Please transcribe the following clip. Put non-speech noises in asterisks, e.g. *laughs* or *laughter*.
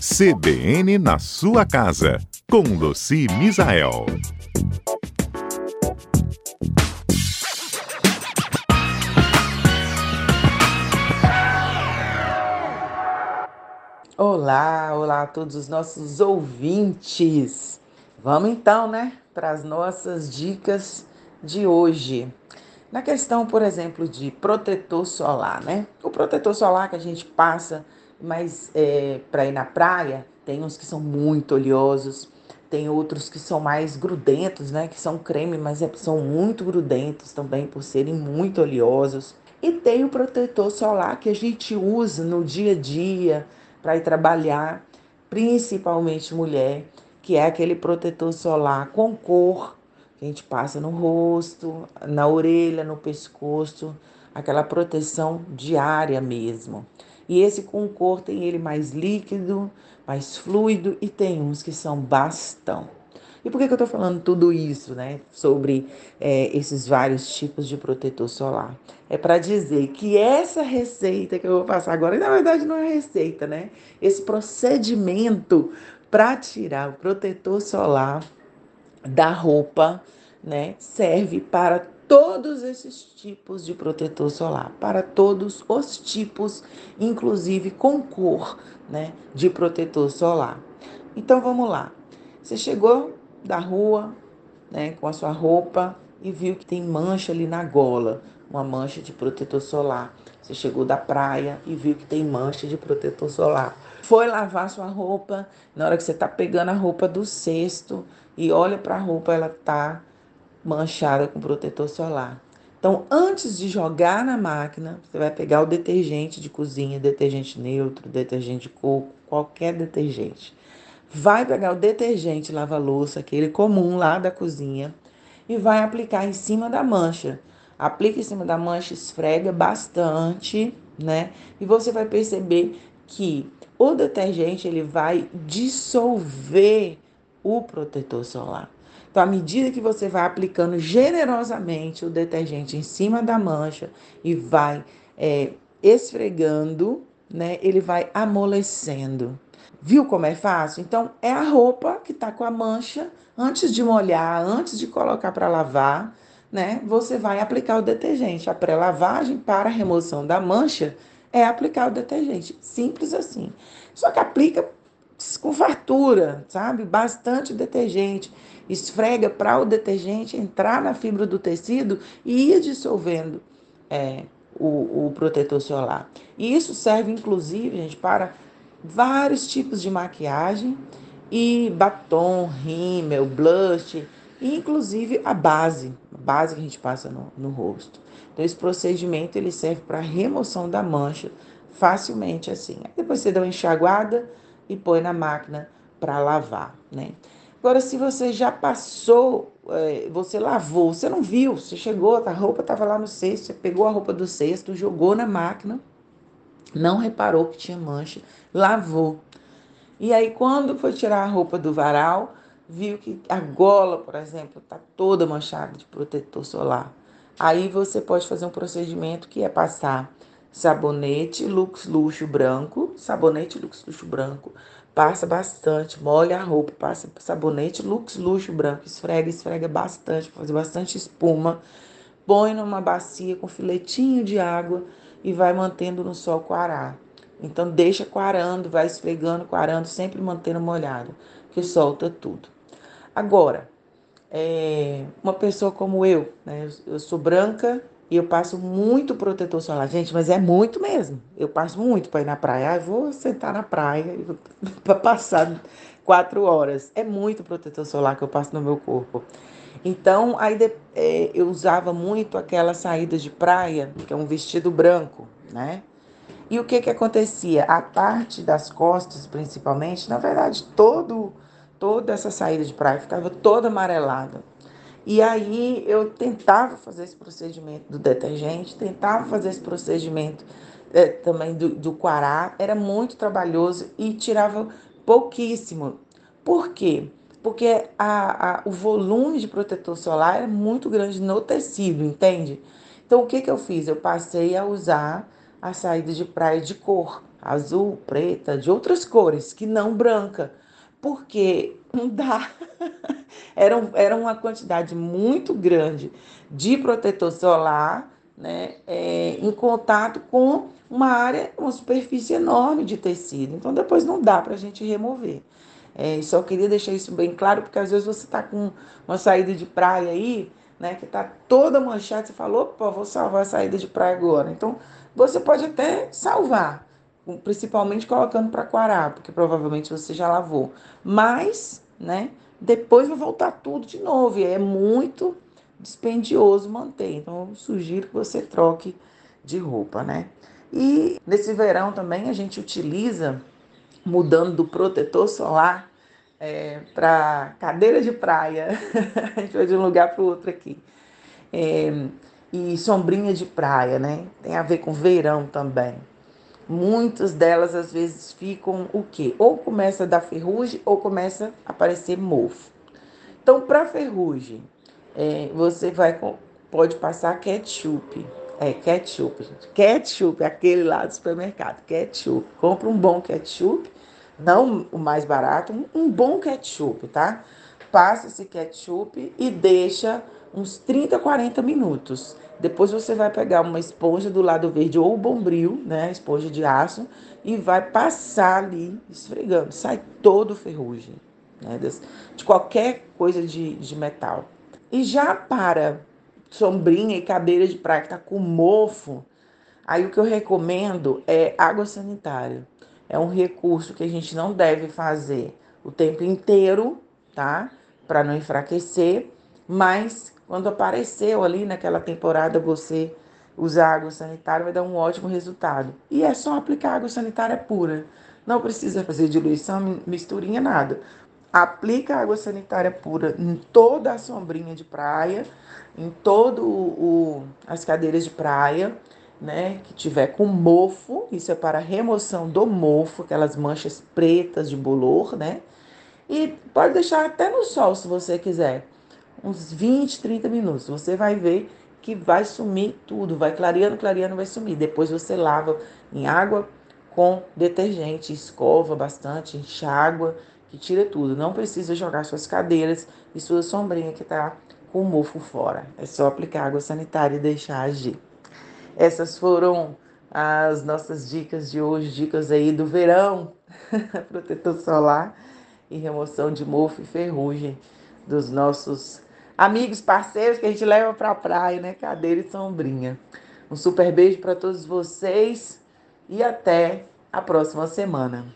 CBN na sua casa, com Luci Misael. Olá, olá a todos os nossos ouvintes. Vamos então, né, para as nossas dicas de hoje. Na questão, por exemplo, de protetor solar, né? O protetor solar que a gente passa, mas é, para ir na praia, tem uns que são muito oleosos, tem outros que são mais grudentos, né? Que são creme, mas é, são muito grudentos também por serem muito oleosos. E tem o protetor solar que a gente usa no dia a dia para ir trabalhar, principalmente mulher, que é aquele protetor solar com cor que a gente passa no rosto, na orelha, no pescoço, aquela proteção diária mesmo. E esse com cor tem ele mais líquido, mais fluido e tem uns que são bastão. E por que, que eu estou falando tudo isso, né? Sobre é, esses vários tipos de protetor solar? É para dizer que essa receita que eu vou passar agora, na verdade não é receita, né? Esse procedimento para tirar o protetor solar da roupa, né, serve para todos esses tipos de protetor solar, para todos os tipos, inclusive com cor, né, de protetor solar. Então vamos lá. Você chegou da rua, né, com a sua roupa e viu que tem mancha ali na gola, uma mancha de protetor solar. Você chegou da praia e viu que tem mancha de protetor solar. Foi lavar sua roupa, na hora que você está pegando a roupa do cesto, e olha para a roupa, ela tá manchada com protetor solar. Então, antes de jogar na máquina, você vai pegar o detergente de cozinha, detergente neutro, detergente de coco, qualquer detergente. Vai pegar o detergente lava-louça, aquele comum lá da cozinha, e vai aplicar em cima da mancha. Aplica em cima da mancha, esfrega bastante, né? E você vai perceber que o detergente ele vai dissolver o protetor solar. Então, à medida que você vai aplicando generosamente o detergente em cima da mancha e vai é, esfregando, né, ele vai amolecendo. Viu como é fácil? Então, é a roupa que está com a mancha, antes de molhar, antes de colocar para lavar, né, você vai aplicar o detergente. A pré-lavagem para a remoção da mancha é aplicar o detergente. Simples assim. Só que aplica com fartura, sabe? Bastante detergente. Esfrega para o detergente entrar na fibra do tecido e ir dissolvendo é, o, o protetor solar. E isso serve, inclusive, gente, para vários tipos de maquiagem e batom, rímel, blush, e inclusive a base, a base que a gente passa no, no rosto. Então, esse procedimento ele serve para remoção da mancha facilmente assim. Aí depois você dá uma enxaguada, e põe na máquina para lavar, né? Agora, se você já passou, é, você lavou, você não viu, você chegou, a roupa estava lá no cesto, você pegou a roupa do cesto, jogou na máquina, não reparou que tinha mancha, lavou. E aí, quando foi tirar a roupa do varal, viu que a gola, por exemplo, está toda manchada de protetor solar. Aí você pode fazer um procedimento que é passar sabonete Lux Luxo branco, sabonete Lux Luxo branco, passa bastante, molha a roupa, passa sabonete Lux Luxo branco, esfrega, esfrega bastante, fazer bastante espuma, põe numa bacia com filetinho de água e vai mantendo no sol coarar. Então deixa coarando, vai esfregando, coarando, sempre mantendo molhado, que solta tudo. Agora, é, uma pessoa como eu, né, eu sou branca, e eu passo muito protetor solar. Gente, mas é muito mesmo. Eu passo muito para ir na praia. Ah, vou sentar na praia *laughs* para passar quatro horas. É muito protetor solar que eu passo no meu corpo. Então, aí é, eu usava muito aquela saída de praia, que é um vestido branco, né? E o que que acontecia? A parte das costas, principalmente, na verdade, todo, toda essa saída de praia ficava toda amarelada. E aí eu tentava fazer esse procedimento do detergente, tentava fazer esse procedimento é, também do, do quará, era muito trabalhoso e tirava pouquíssimo. Por quê? Porque a, a, o volume de protetor solar é muito grande no tecido, entende? Então o que, que eu fiz? Eu passei a usar a saída de praia de cor, azul, preta, de outras cores, que não branca, porque não dá. *laughs* era, era uma quantidade muito grande de protetor solar, né, é, em contato com uma área, uma superfície enorme de tecido. Então, depois não dá para a gente remover. É, só queria deixar isso bem claro, porque às vezes você está com uma saída de praia aí, né, que está toda manchada, você falou, opa, vou salvar a saída de praia agora. Então, você pode até salvar, principalmente colocando para quarar, porque provavelmente você já lavou. Mas, né, depois vai voltar tudo de novo, e é muito dispendioso manter. Então, sugiro que você troque de roupa, né? E nesse verão também a gente utiliza, mudando do protetor solar é, para cadeira de praia. *laughs* a gente vai de um lugar para o outro aqui. É, e sombrinha de praia, né? Tem a ver com verão também. Muitas delas às vezes ficam o quê? Ou começa a dar ferrugem ou começa a aparecer mofo. Então, para ferrugem, é, você vai pode passar ketchup. É, ketchup, gente. Ketchup, aquele lá do supermercado. Ketchup. Compra um bom ketchup, não o mais barato, um, um bom ketchup, tá? Passa esse ketchup e deixa uns 30, 40 minutos. Depois você vai pegar uma esponja do lado verde ou bombril, né? Esponja de aço, e vai passar ali esfregando. Sai todo ferrugem, né? De qualquer coisa de, de metal. E já para sombrinha e cadeira de praia que tá com mofo, aí o que eu recomendo é água sanitária. É um recurso que a gente não deve fazer o tempo inteiro, tá? Para não enfraquecer, mas quando apareceu ali naquela temporada você usar água sanitária vai dar um ótimo resultado. E é só aplicar água sanitária pura. Não precisa fazer diluição, misturinha, nada. Aplica água sanitária pura em toda a sombrinha de praia, em todo o, as cadeiras de praia, né, que tiver com mofo, isso é para remoção do mofo, aquelas manchas pretas de bolor, né? E pode deixar até no sol se você quiser, uns 20, 30 minutos. Você vai ver que vai sumir tudo, vai clareando, clareando, vai sumir. Depois você lava em água com detergente, escova bastante, enxágua, que tira tudo. Não precisa jogar suas cadeiras e sua sombrinha que está com o mofo fora. É só aplicar água sanitária e deixar agir. Essas foram as nossas dicas de hoje, dicas aí do verão, *laughs* protetor solar e remoção de mofo e ferrugem dos nossos amigos, parceiros que a gente leva para a praia, né? Cadeira e sombrinha. Um super beijo para todos vocês e até a próxima semana.